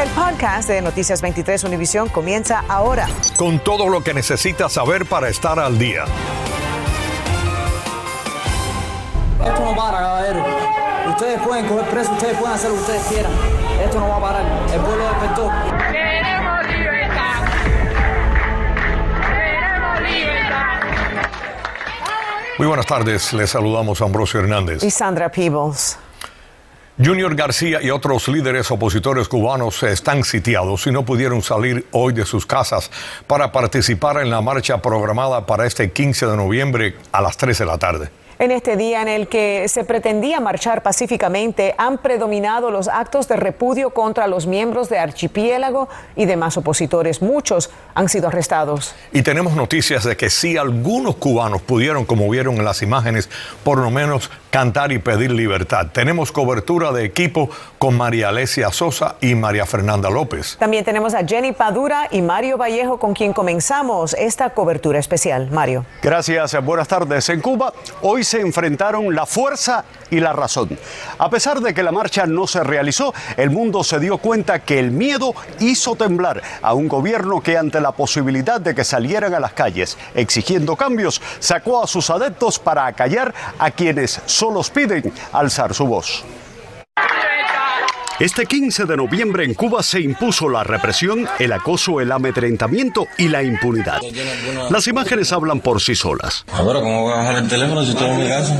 El podcast de Noticias 23 Univisión comienza ahora. Con todo lo que necesitas saber para estar al día. Esto no para, caballero. Ustedes pueden coger preso, ustedes pueden hacer lo que ustedes quieran. Esto no va a parar. El pueblo despertó. Queremos libertad. Queremos libertad. Muy buenas tardes, les saludamos a Ambrosio Hernández. Y Sandra Peebles. Junior García y otros líderes opositores cubanos están sitiados y no pudieron salir hoy de sus casas para participar en la marcha programada para este 15 de noviembre a las 3 de la tarde. En este día en el que se pretendía marchar pacíficamente, han predominado los actos de repudio contra los miembros de Archipiélago y demás opositores. Muchos han sido arrestados. Y tenemos noticias de que sí algunos cubanos pudieron, como vieron en las imágenes, por lo menos cantar y pedir libertad. Tenemos cobertura de equipo con María Alesia Sosa y María Fernanda López. También tenemos a Jenny Padura y Mario Vallejo con quien comenzamos esta cobertura especial. Mario. Gracias, buenas tardes. En Cuba hoy se enfrentaron la fuerza y la razón. A pesar de que la marcha no se realizó, el mundo se dio cuenta que el miedo hizo temblar a un gobierno que ante la posibilidad de que salieran a las calles exigiendo cambios, sacó a sus adeptos para acallar a quienes solo piden alzar su voz. Este 15 de noviembre en Cuba se impuso la represión, el acoso, el amedrentamiento y la impunidad. Las imágenes hablan por sí solas. Ahora, ¿cómo voy a bajar el teléfono si estoy en mi casa?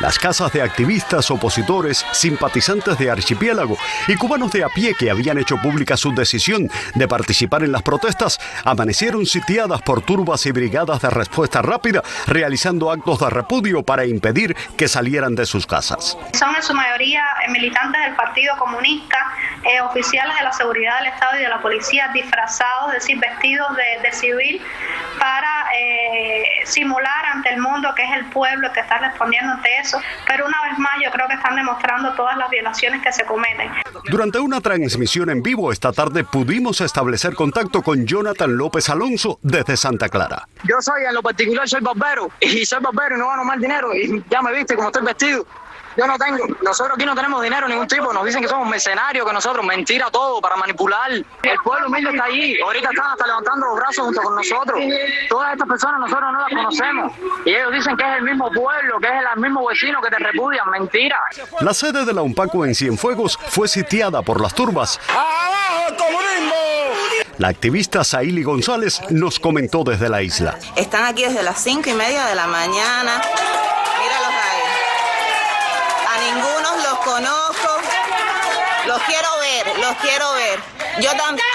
Las casas de activistas, opositores, simpatizantes de Archipiélago y cubanos de a pie que habían hecho pública su decisión de participar en las protestas amanecieron sitiadas por turbas y brigadas de respuesta rápida, realizando actos de repudio para impedir que salieran de sus casas. Son en su mayoría eh, militantes del Partido Comunista, eh, oficiales de la seguridad del Estado y de la policía disfrazados, es decir, vestidos de, de civil, para eh, simular ante el mundo que es el pueblo que está respondiendo ante eso. Pero una vez más yo creo que están demostrando todas las violaciones que se cometen. Durante una transmisión en vivo esta tarde pudimos establecer contacto con Jonathan López Alonso desde Santa Clara. Yo soy, en lo particular, soy barbero. Y soy barbero y no gano mal dinero. Y ya me viste como estoy vestido. Yo no tengo, nosotros aquí no tenemos dinero ningún tipo, nos dicen que somos mercenarios, que nosotros, mentira todo, para manipular. El pueblo humilde está ahí, ahorita están hasta levantando los brazos junto con nosotros. Todas estas personas nosotros no las conocemos. Y ellos dicen que es el mismo pueblo, que es el mismo vecino que te repudian, mentira. La sede de la UNPACO en Cienfuegos fue sitiada por las turbas. ¡Abajo el comunismo! La activista Saili González nos comentó desde la isla. Están aquí desde las cinco y media de la mañana. Míralos ahí. A ninguno los conozco. Los quiero ver, los quiero ver. Yo también.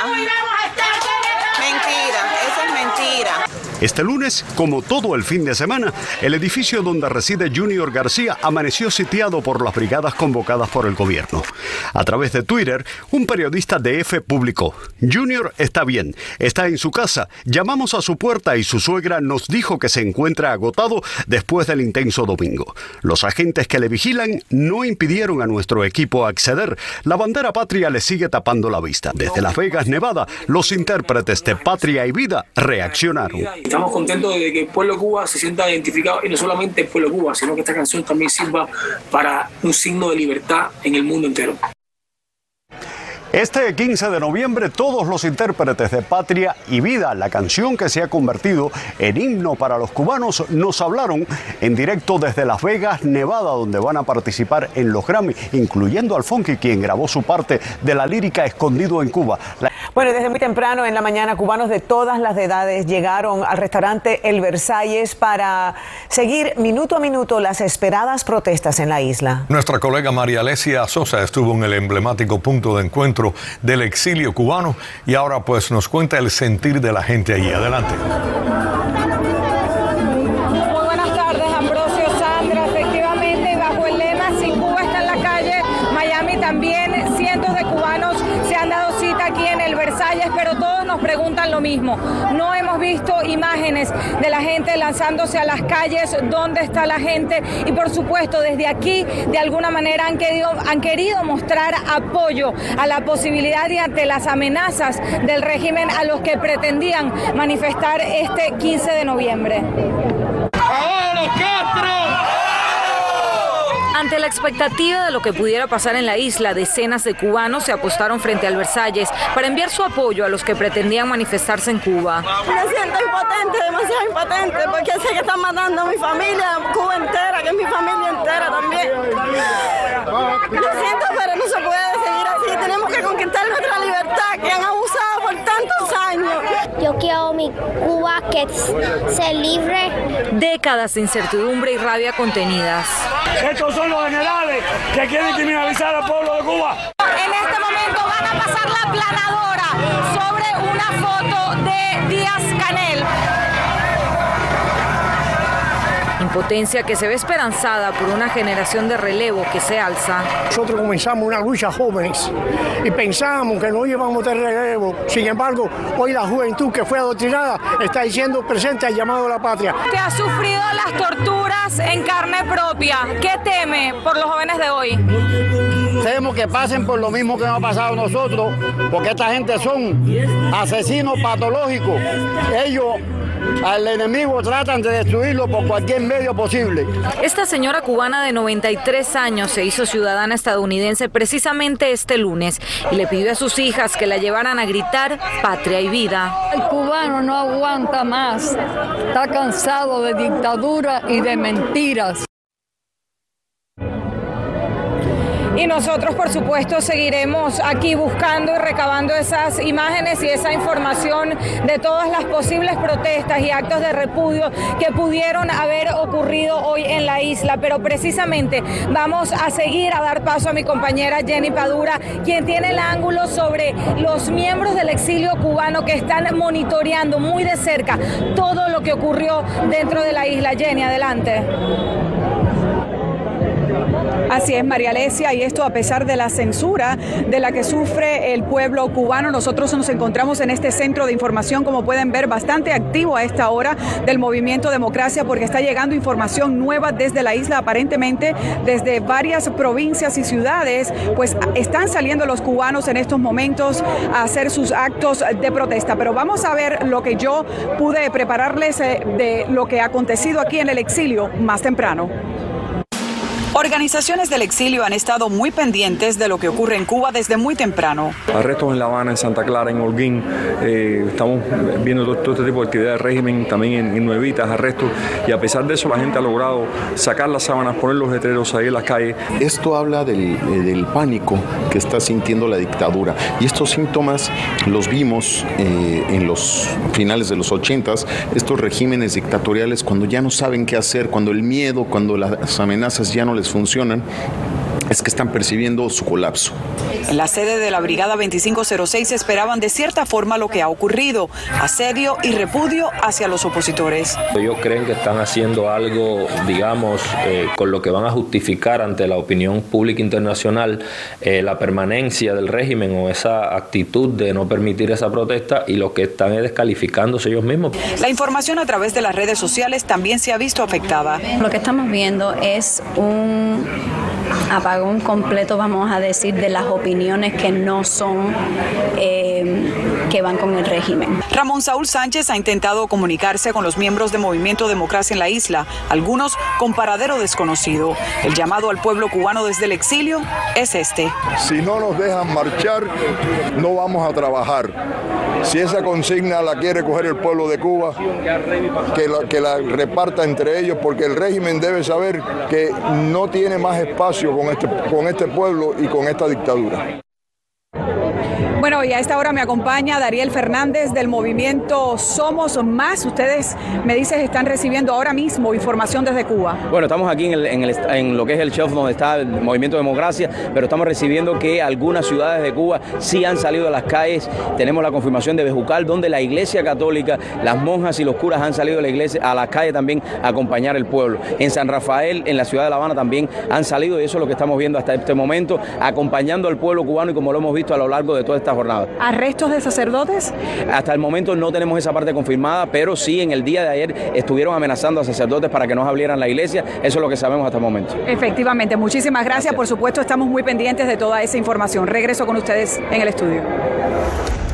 Mentira, eso es mentira. Este lunes, como todo el fin de semana, el edificio donde reside Junior García amaneció sitiado por las brigadas convocadas por el gobierno. A través de Twitter, un periodista de EFE publicó, Junior está bien, está en su casa, llamamos a su puerta y su suegra nos dijo que se encuentra agotado después del intenso domingo. Los agentes que le vigilan no impidieron a nuestro equipo acceder. La bandera patria le sigue tapando la vista. Desde Las Vegas, Nevada, los intérpretes de Patria y Vida reaccionaron. Estamos contentos de que el pueblo Cuba se sienta identificado y no solamente el pueblo Cuba, sino que esta canción también sirva para un signo de libertad en el mundo entero. Este 15 de noviembre todos los intérpretes de Patria y Vida, la canción que se ha convertido en himno para los cubanos, nos hablaron en directo desde Las Vegas, Nevada, donde van a participar en los Grammy, incluyendo al Funky, quien grabó su parte de la lírica Escondido en Cuba. La- Bueno, desde muy temprano en la mañana, cubanos de todas las edades llegaron al restaurante El Versalles para seguir minuto a minuto las esperadas protestas en la isla. Nuestra colega María Alesia Sosa estuvo en el emblemático punto de encuentro del exilio cubano y ahora pues nos cuenta el sentir de la gente allí. Adelante. Lo mismo. No hemos visto imágenes de la gente lanzándose a las calles, dónde está la gente y por supuesto desde aquí de alguna manera han querido, han querido mostrar apoyo a la posibilidad y ante las amenazas del régimen a los que pretendían manifestar este 15 de noviembre. Ante la expectativa de lo que pudiera pasar en la isla, decenas de cubanos se apostaron frente al Versalles para enviar su apoyo a los que pretendían manifestarse en Cuba. Me siento impotente, demasiado impotente, porque sé que están matando a mi familia, Cuba entera, que es mi familia entera también. Lo siento, pero no se puede seguir así. Tenemos que conquistar nuestra libertad, que han abusado. Yo quiero mi Cuba que se libre. Décadas de incertidumbre y rabia contenidas. Estos son los generales que quieren criminalizar al pueblo de Cuba. En este momento van a pasar la planadora sobre una foto de Díaz Canel. Impotencia que se ve esperanzada por una generación de relevo que se alza. Nosotros comenzamos una lucha jóvenes y pensábamos que no íbamos a tener relevo. Sin embargo, hoy la juventud que fue adoctrinada está diciendo presente al llamado a la patria. Que ha sufrido las torturas en carne propia. ¿Qué teme por los jóvenes de hoy? Temo que pasen por lo mismo que nos ha pasado a nosotros, porque esta gente son asesinos patológicos. Ellos al enemigo tratan de destruirlo por cualquier medio posible. Esta señora cubana de 93 años se hizo ciudadana estadounidense precisamente este lunes y le pidió a sus hijas que la llevaran a gritar patria y vida. El cubano no aguanta más, está cansado de dictadura y de mentiras. Y nosotros, por supuesto, seguiremos aquí buscando y recabando esas imágenes y esa información de todas las posibles protestas y actos de repudio que pudieron haber ocurrido hoy en la isla. Pero precisamente vamos a seguir a dar paso a mi compañera Jenny Padura, quien tiene el ángulo sobre los miembros del exilio cubano que están monitoreando muy de cerca todo lo que ocurrió dentro de la isla. Jenny, adelante. Así es, María Alesia, y esto a pesar de la censura de la que sufre el pueblo cubano. Nosotros nos encontramos en este centro de información, como pueden ver, bastante activo a esta hora del movimiento Democracia, porque está llegando información nueva desde la isla, aparentemente desde varias provincias y ciudades, pues están saliendo los cubanos en estos momentos a hacer sus actos de protesta. Pero vamos a ver lo que yo pude prepararles eh, de lo que ha acontecido aquí en el exilio más temprano. Organizaciones del exilio han estado muy pendientes de lo que ocurre en Cuba desde muy temprano. Arrestos en La Habana, en Santa Clara, en Holguín. Eh, estamos viendo todo, todo, este tipo de actividad de régimen, también en, en, Nuevitas, arrestos. Y a pesar de eso, la gente ha logrado sacar las sábanas, poner los letreros ahí en las calles. Esto habla del, eh, del pánico que está sintiendo la dictadura. Y estos síntomas los vimos eh, en los finales de los 80 estos regímenes dictatoriales, cuando ya no saben qué hacer, cuando el miedo, cuando las amenazas ya no les funcionan, es que están percibiendo su colapso. En la sede de la Brigada 2506 esperaban de cierta forma lo que ha ocurrido, asedio y repudio hacia los opositores. Ellos creen que están haciendo algo, digamos, eh, con lo que van a justificar ante la opinión pública internacional eh, la permanencia del régimen o esa actitud de no permitir esa protesta y lo que están es descalificándose ellos mismos. La información a través de las redes sociales también se ha visto afectada. Lo que estamos viendo es un apagón completo, vamos a decir, de las opiniones que no son, eh, que van con el régimen. Ramón Saúl Sánchez ha intentado comunicarse con los miembros de Movimiento Democracia en la isla, algunos con paradero desconocido. El llamado al pueblo cubano desde el exilio es este. Si no nos dejan marchar, no vamos a trabajar. Si esa consigna la quiere coger el pueblo de Cuba, que la, que la reparta entre ellos, porque el régimen debe saber que no tiene más espacio con este, con este pueblo y con esta dictadura. Bueno, y a esta hora me acompaña Dariel Fernández del movimiento Somos Más. Ustedes me dicen están recibiendo ahora mismo información desde Cuba. Bueno, estamos aquí en, el, el, lo que es el shelf donde está el movimiento Democracia, pero estamos recibiendo que algunas ciudades de Cuba sí han salido a las calles. Tenemos la confirmación de Bejucal, donde la Iglesia Católica, las monjas y los curas han salido a la iglesia, a las calles también a acompañar al pueblo. En San Rafael, en la ciudad de La Habana también han salido y eso es lo que estamos viendo hasta este momento, acompañando al pueblo cubano y como lo hemos visto a lo largo de toda esta jornada. ¿Arrestos de sacerdotes? Hasta el momento no tenemos esa parte confirmada, pero sí en el día de ayer estuvieron amenazando a sacerdotes para que nos abrieran la iglesia. Eso es lo que sabemos hasta el momento. Efectivamente, muchísimas gracias. gracias. Por supuesto, estamos muy pendientes de toda esa información. Regreso con ustedes en el estudio.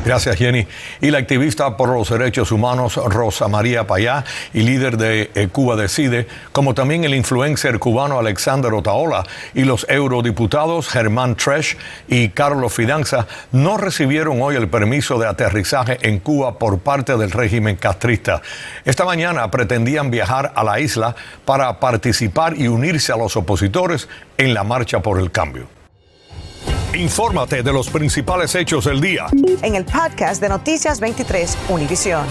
Gracias, Jenny. Y la activista por los derechos humanos Rosa María Payá y líder de eh, Cuba Decide, como también el influencer cubano Alexander Otaola y los eurodiputados Germán Tresh y Carlos Fidanza, no recibieron hoy el permiso de aterrizaje en Cuba por parte del régimen castrista. Esta mañana pretendían viajar a la isla para participar y unirse a los opositores en la marcha por el cambio. Infórmate de los principales hechos del día. En el podcast de Noticias 23, Univisión.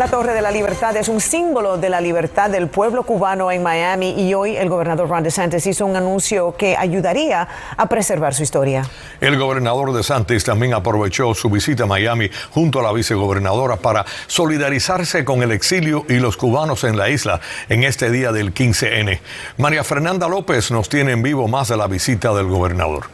La Torre de la Libertad es un símbolo de la libertad del pueblo cubano en Miami y hoy el gobernador Ron DeSantis hizo un anuncio que ayudaría a preservar su historia. El gobernador DeSantis también aprovechó su visita a Miami junto a la vicegobernadora para solidarizarse con el exilio y los cubanos en la isla en este día del 15N. María Fernanda López nos tiene en vivo más de la visita del gobernador.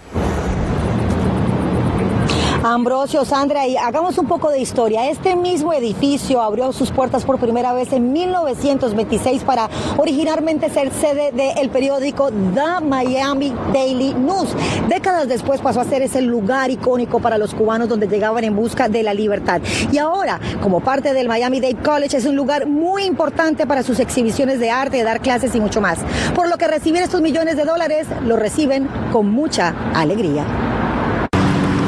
Ambrosio, Sandra, y hagamos un poco de historia. Este mismo edificio abrió sus puertas por primera vez en 1926 para originalmente ser sede del periódico The Miami Daily News. Décadas después pasó a ser ese lugar icónico para los cubanos donde llegaban en busca de la libertad. Y ahora, como parte del Miami Dade College, es un lugar muy importante para sus exhibiciones de arte, dar clases y mucho más. Por lo que recibir estos millones de dólares lo reciben con mucha alegría.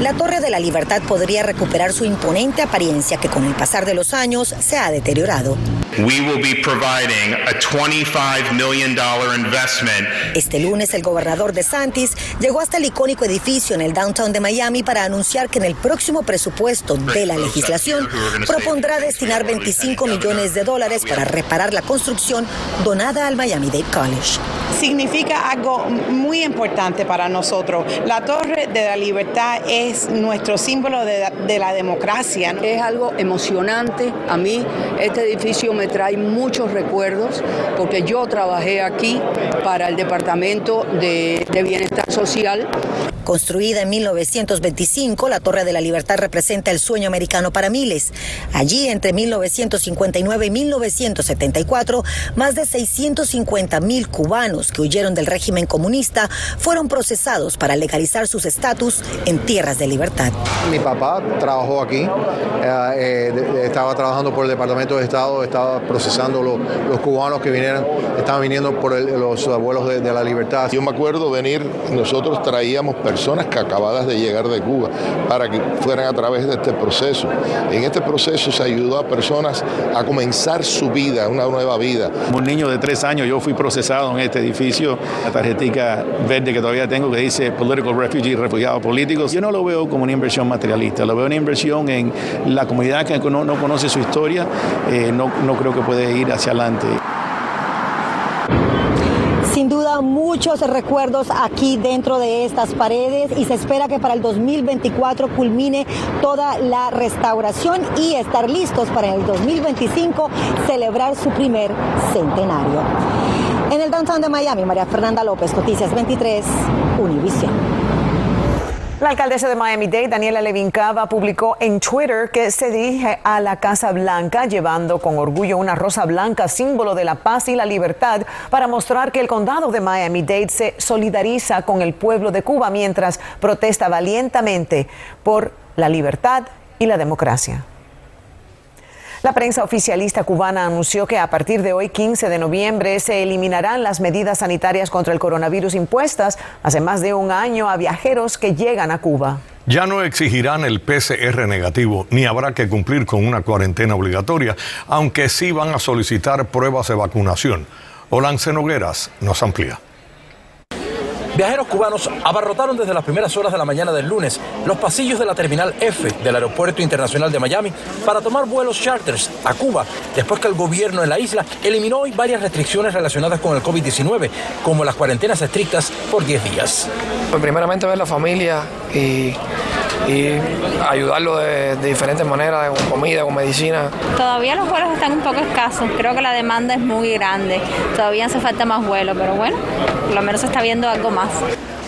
La Torre de la Libertad podría recuperar su imponente apariencia que con el pasar de los años se ha deteriorado. We will be providing a $25 million investment. Este lunes el gobernador de Santis llegó hasta el icónico edificio en el downtown de Miami para anunciar que en el próximo presupuesto de la legislación propondrá destinar 25 millones de dólares para reparar la construcción donada al Miami Dade College. Significa algo muy importante para nosotros. La Torre de la Libertad es nuestro símbolo de, de la democracia. Es algo emocionante. A mí este edificio me trae muchos recuerdos porque yo trabajé aquí para el Departamento de, de Bienestar Social. Construida en 1925, la Torre de la Libertad representa el sueño americano para miles. Allí, entre 1959 y 1974, más de 650 mil cubanos que huyeron del régimen comunista fueron procesados para legalizar sus estatus en tierras de libertad. Mi papá trabajó aquí, eh, eh, estaba trabajando por el Departamento de Estado, estaba procesando lo, los cubanos que vinieron, estaban viniendo por el, los abuelos de, de la libertad. Yo me acuerdo venir, nosotros traíamos personas que acabadas de llegar de Cuba para que fueran a través de este proceso. En este proceso se ayudó a personas a comenzar su vida, una nueva vida. Como un niño de tres años yo fui procesado en este edificio, la tarjetita verde que todavía tengo que dice Political Refugee, refugiados políticos. Yo no lo veo como una inversión materialista, lo veo una inversión en la comunidad que no, no conoce su historia, eh, no, no creo que puede ir hacia adelante. Sin duda, muchos recuerdos aquí dentro de estas paredes y se espera que para el 2024 culmine toda la restauración y estar listos para el 2025 celebrar su primer centenario. En el downtown de Miami, María Fernanda López, Noticias 23, Univisión. La alcaldesa de Miami-Dade, Daniela Levin Cava, publicó en Twitter que se dirige a la Casa Blanca llevando con orgullo una rosa blanca, símbolo de la paz y la libertad, para mostrar que el condado de Miami-Dade se solidariza con el pueblo de Cuba mientras protesta valientemente por la libertad y la democracia. La prensa oficialista cubana anunció que a partir de hoy, 15 de noviembre, se eliminarán las medidas sanitarias contra el coronavirus impuestas hace más de un año a viajeros que llegan a Cuba. Ya no exigirán el PCR negativo ni habrá que cumplir con una cuarentena obligatoria, aunque sí van a solicitar pruebas de vacunación. Olance Nogueras nos amplía. Viajeros cubanos abarrotaron desde las primeras horas de la mañana del lunes los pasillos de la Terminal F del Aeropuerto Internacional de Miami para tomar vuelos charters a Cuba, después que el gobierno de la isla eliminó hoy varias restricciones relacionadas con el COVID-19, como las cuarentenas estrictas por 10 días. Pues primeramente ver la familia y, y ayudarlo de, diferentes maneras, con comida, con medicina. Todavía los vuelos están un poco escasos, creo que la demanda es muy grande, todavía hace falta más vuelos, pero bueno, por lo menos se está viendo algo más.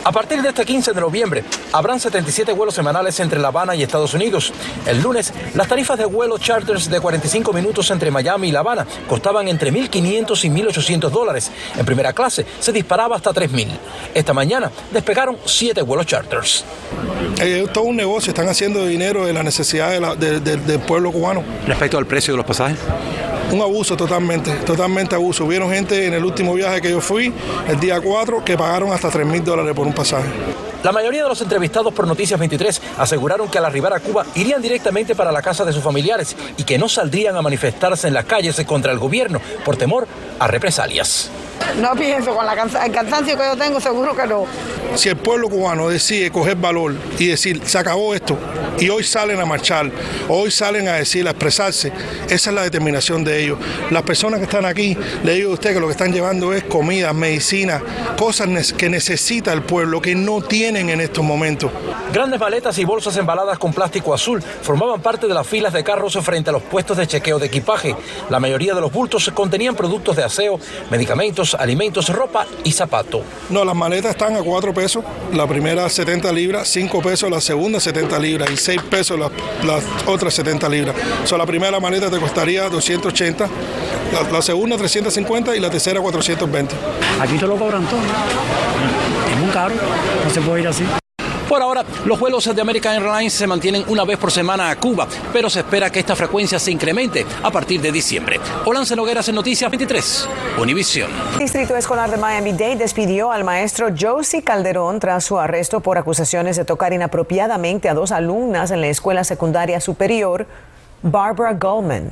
A partir de este 15 de noviembre, habrán 77 vuelos semanales entre La Habana y Estados Unidos. El lunes, las tarifas de vuelo charters de 45 minutos entre Miami y La Habana costaban entre 1.500 y 1.800 dólares. En primera clase se disparaba hasta 3.000. Esta mañana despegaron 7 vuelos charters. Eh, es todo un negocio, están haciendo dinero de la necesidad del pueblo cubano. Respecto al precio de los pasajes. Un abuso totalmente, totalmente abuso. Hubieron gente en el último viaje que yo fui, el día 4, que pagaron hasta 3 mil dólares por un pasaje. La mayoría de los entrevistados por Noticias 23 aseguraron que al arribar a Cuba irían directamente para la casa de sus familiares y que no saldrían a manifestarse en las calles contra el gobierno por temor a represalias. No pienso, con la el cansancio que yo tengo, seguro que no. Si el pueblo cubano decide coger valor y decir, se acabó esto, y hoy salen a marchar, hoy salen a decir, a expresarse, esa es la determinación de ellos. Las personas que están aquí, le digo a usted que lo que están llevando es comida, medicina, cosas que necesita el pueblo, que no tienen en estos momentos. Grandes maletas y bolsas embaladas con plástico azul formaban parte de las filas de carros frente a los puestos de chequeo de equipaje. La mayoría de los bultos contenían productos de aseo, medicamentos, alimentos, ropa y zapatos. No, las maletas están a 4 pesos, la primera 70 libras, 5 pesos la segunda 70 libras y 6 pesos las, otras 70 libras. O sea, la primera maleta te costaría 280, la, la segunda 350 y la tercera 420. Aquí te lo cobran todo. Es muy caro, no se puede ir así. Por ahora, los vuelos de American Airlines se mantienen una vez por semana a Cuba, pero se espera que esta frecuencia se incremente a partir de diciembre. Olance Nogueras en Noticias 23, Univisión. Distrito Escolar de Miami-Dade despidió al maestro Josie Calderón tras su arresto por acusaciones de tocar inapropiadamente a dos alumnas en la escuela secundaria superior, Barbara Goldman.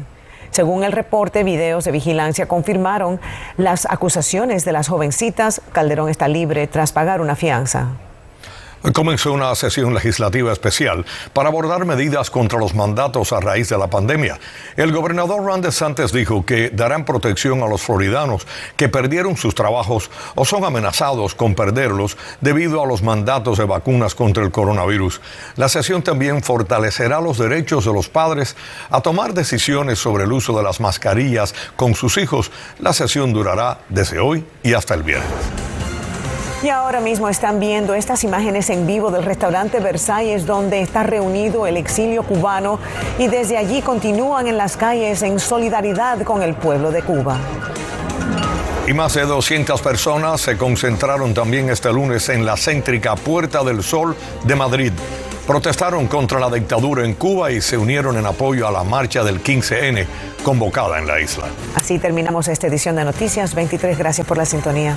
Según el reporte, videos de vigilancia confirmaron las acusaciones de las jovencitas. Calderón está libre tras pagar una fianza. Comenzó una sesión legislativa especial para abordar medidas contra los mandatos a raíz de la pandemia. El gobernador Ron DeSantis dijo que darán protección a los floridanos que perdieron sus trabajos o son amenazados con perderlos debido a los mandatos de vacunas contra el coronavirus. La sesión también fortalecerá los derechos de los padres a tomar decisiones sobre el uso de las mascarillas con sus hijos. La sesión durará desde hoy y hasta el viernes. Y ahora mismo están viendo estas imágenes en vivo del restaurante Versalles donde está reunido el exilio cubano y desde allí continúan en las calles en solidaridad con el pueblo de Cuba. Y más de 200 personas se concentraron también este lunes en la céntrica Puerta del Sol de Madrid. Protestaron contra la dictadura en Cuba y se unieron en apoyo a la marcha del 15N convocada en la isla. Así terminamos esta edición de Noticias 23. Gracias por la sintonía.